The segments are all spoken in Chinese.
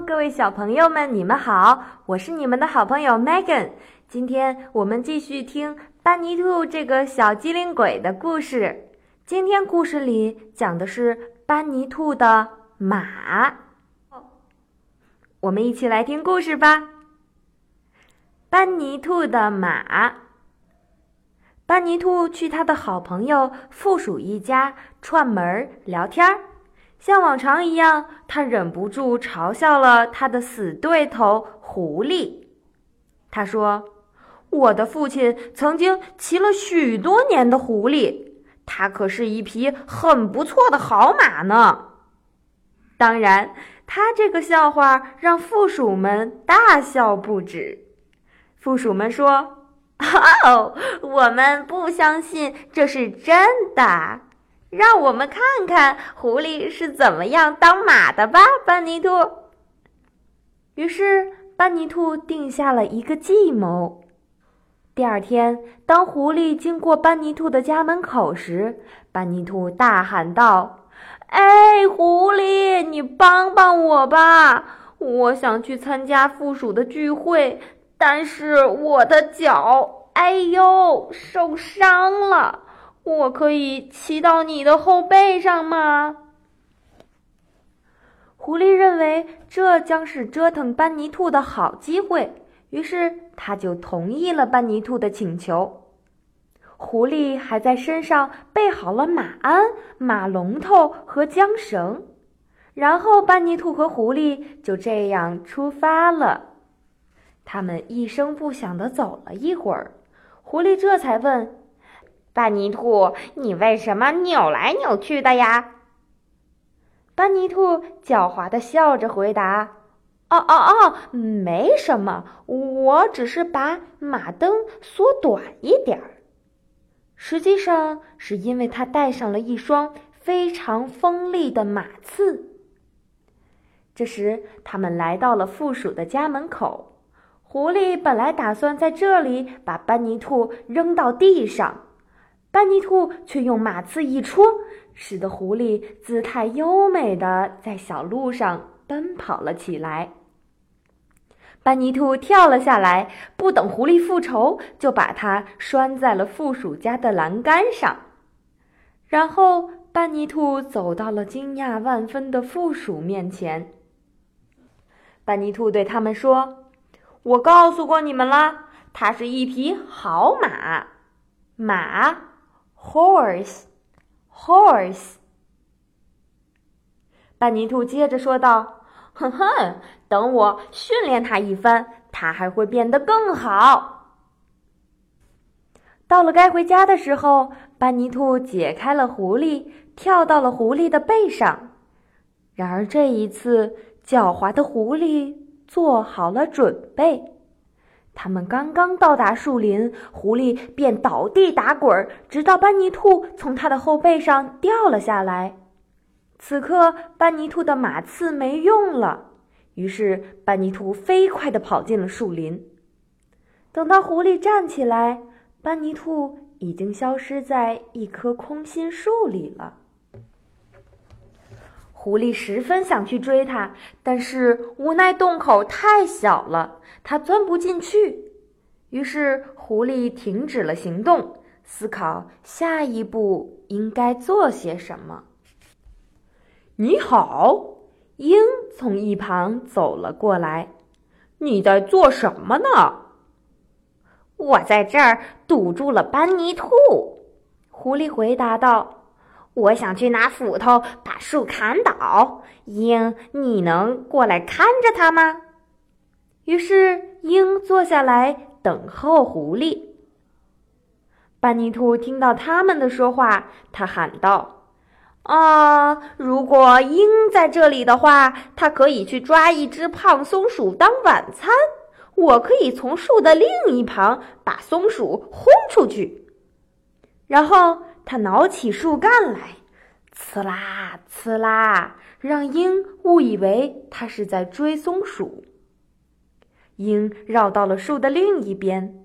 各位小朋友们，你们好！我是你们的好朋友 Megan。今天我们继续听班尼兔这个小机灵鬼的故事。今天故事里讲的是班尼兔的马。我们一起来听故事吧。班尼兔的马。班尼兔去他的好朋友负鼠一家串门聊天儿。像往常一样，他忍不住嘲笑了他的死对头狐狸。他说：“我的父亲曾经骑了许多年的狐狸，它可是一匹很不错的好马呢。”当然，他这个笑话让负鼠们大笑不止。负鼠们说：“哦，我们不相信这是真的。”让我们看看狐狸是怎么样当马的吧，班尼兔。于是，班尼兔定下了一个计谋。第二天，当狐狸经过班尼兔的家门口时，班尼兔大喊道：“哎，狐狸，你帮帮我吧！我想去参加附属的聚会，但是我的脚，哎呦，受伤了。”我可以骑到你的后背上吗？狐狸认为这将是折腾班尼兔的好机会，于是他就同意了班尼兔的请求。狐狸还在身上备好了马鞍、马龙头和缰绳，然后班尼兔和狐狸就这样出发了。他们一声不响的走了一会儿，狐狸这才问。班尼兔，你为什么扭来扭去的呀？班尼兔狡猾的笑着回答：“哦哦哦，没什么，我只是把马灯缩短一点儿。实际上是因为他带上了一双非常锋利的马刺。”这时，他们来到了负鼠的家门口。狐狸本来打算在这里把班尼兔扔到地上。班尼兔却用马刺一戳，使得狐狸姿态优美的在小路上奔跑了起来。班尼兔跳了下来，不等狐狸复仇，就把它拴在了负鼠家的栏杆上。然后，班尼兔走到了惊讶万分的负鼠面前。班尼兔对他们说：“我告诉过你们了，它是一匹好马，马。” Horse, horse。班尼兔接着说道：“哼哼，等我训练它一番，它还会变得更好。”到了该回家的时候，班尼兔解开了狐狸，跳到了狐狸的背上。然而这一次，狡猾的狐狸做好了准备。他们刚刚到达树林，狐狸便倒地打滚，直到班尼兔从他的后背上掉了下来。此刻，班尼兔的马刺没用了，于是班尼兔飞快地跑进了树林。等到狐狸站起来，班尼兔已经消失在一棵空心树里了。狐狸十分想去追它，但是无奈洞口太小了，它钻不进去。于是狐狸停止了行动，思考下一步应该做些什么。你好，鹰从一旁走了过来。你在做什么呢？我在这儿堵住了班尼兔。狐狸回答道。我想去拿斧头把树砍倒，鹰，你能过来看着它吗？于是鹰坐下来等候狐狸。班尼兔听到他们的说话，他喊道：“啊，如果鹰在这里的话，它可以去抓一只胖松鼠当晚餐，我可以从树的另一旁把松鼠轰出去。”然后。他挠起树干来，刺啦刺啦，让鹰误以为他是在追松鼠。鹰绕到了树的另一边，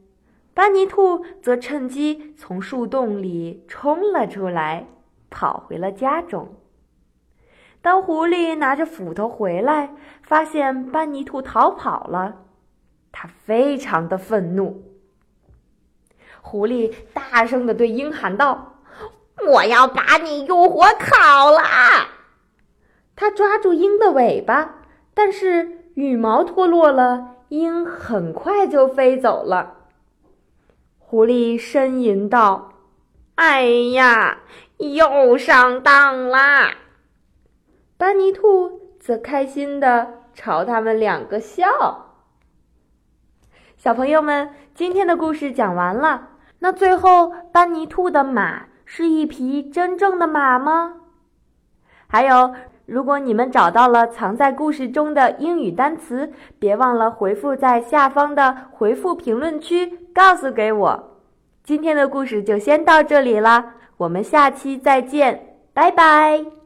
班尼兔则趁机从树洞里冲了出来，跑回了家中。当狐狸拿着斧头回来，发现班尼兔逃跑了，他非常的愤怒。狐狸大声的对鹰喊道：“我要把你用火烤了！”他抓住鹰的尾巴，但是羽毛脱落了，鹰很快就飞走了。狐狸呻吟道：“哎呀，又上当啦！”班尼兔则开心的朝他们两个笑。小朋友们，今天的故事讲完了。那最后，班尼兔的马是一匹真正的马吗？还有，如果你们找到了藏在故事中的英语单词，别忘了回复在下方的回复评论区，告诉给我。今天的故事就先到这里啦，我们下期再见，拜拜。